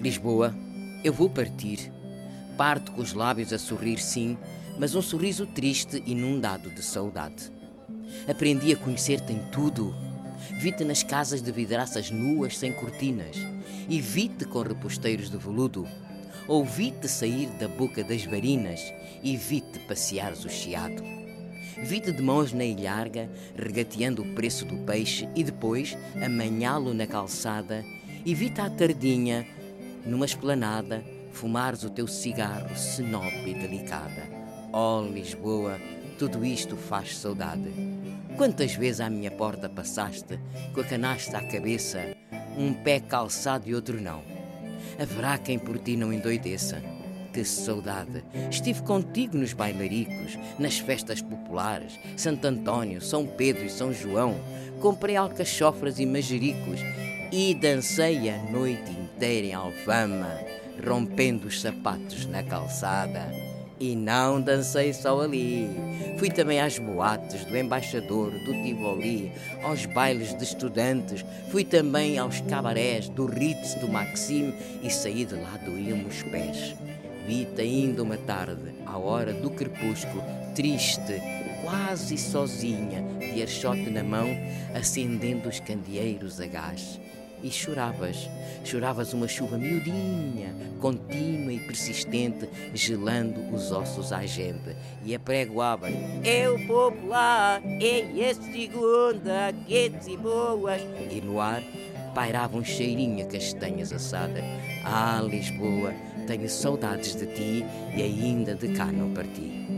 Lisboa, eu vou partir. Parto com os lábios a sorrir, sim, mas um sorriso triste, inundado de saudade. Aprendi a conhecer-te em tudo. Vi-te nas casas de vidraças nuas sem cortinas e vi-te com reposteiros de veludo. Ouvi-te sair da boca das varinas e vi-te passeares o chiado. Vi-te de mãos na ilharga, regateando o preço do peixe e depois amanhá-lo na calçada e vi-te à tardinha, numa esplanada, fumares o teu cigarro senope e delicada. Oh, Lisboa, tudo isto faz saudade. Quantas vezes à minha porta passaste, com a canasta à cabeça, um pé calçado e outro não? Haverá quem por ti não endoideça? Que saudade! Estive contigo nos bailaricos, nas festas populares, Santo António, São Pedro e São João. Comprei alcachofras e manjericos e dancei a noite inteira em Alfama, rompendo os sapatos na calçada. E não dancei só ali. Fui também às boates do Embaixador, do Tivoli, aos bailes de estudantes. Fui também aos cabarés do Ritz, do Maxime e saí de lá doíam os pés. Vi-te ainda uma tarde, à hora do crepúsculo, triste, quase sozinha, de archote na mão, acendendo os candeeiros a gás e choravas. Choravas uma chuva miudinha, contínua e persistente, gelando os ossos à gente. E apregoavas: Eu popular, e a segunda, quentes e boas. E no ar pairava um cheirinho a castanhas assadas. Ah, Lisboa, tenho saudades de ti e ainda de cá não parti.